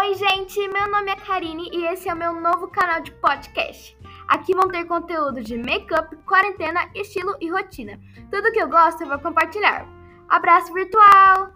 Oi, gente, meu nome é Karine e esse é o meu novo canal de podcast. Aqui vão ter conteúdo de make-up, quarentena, estilo e rotina. Tudo que eu gosto eu vou compartilhar. Abraço virtual!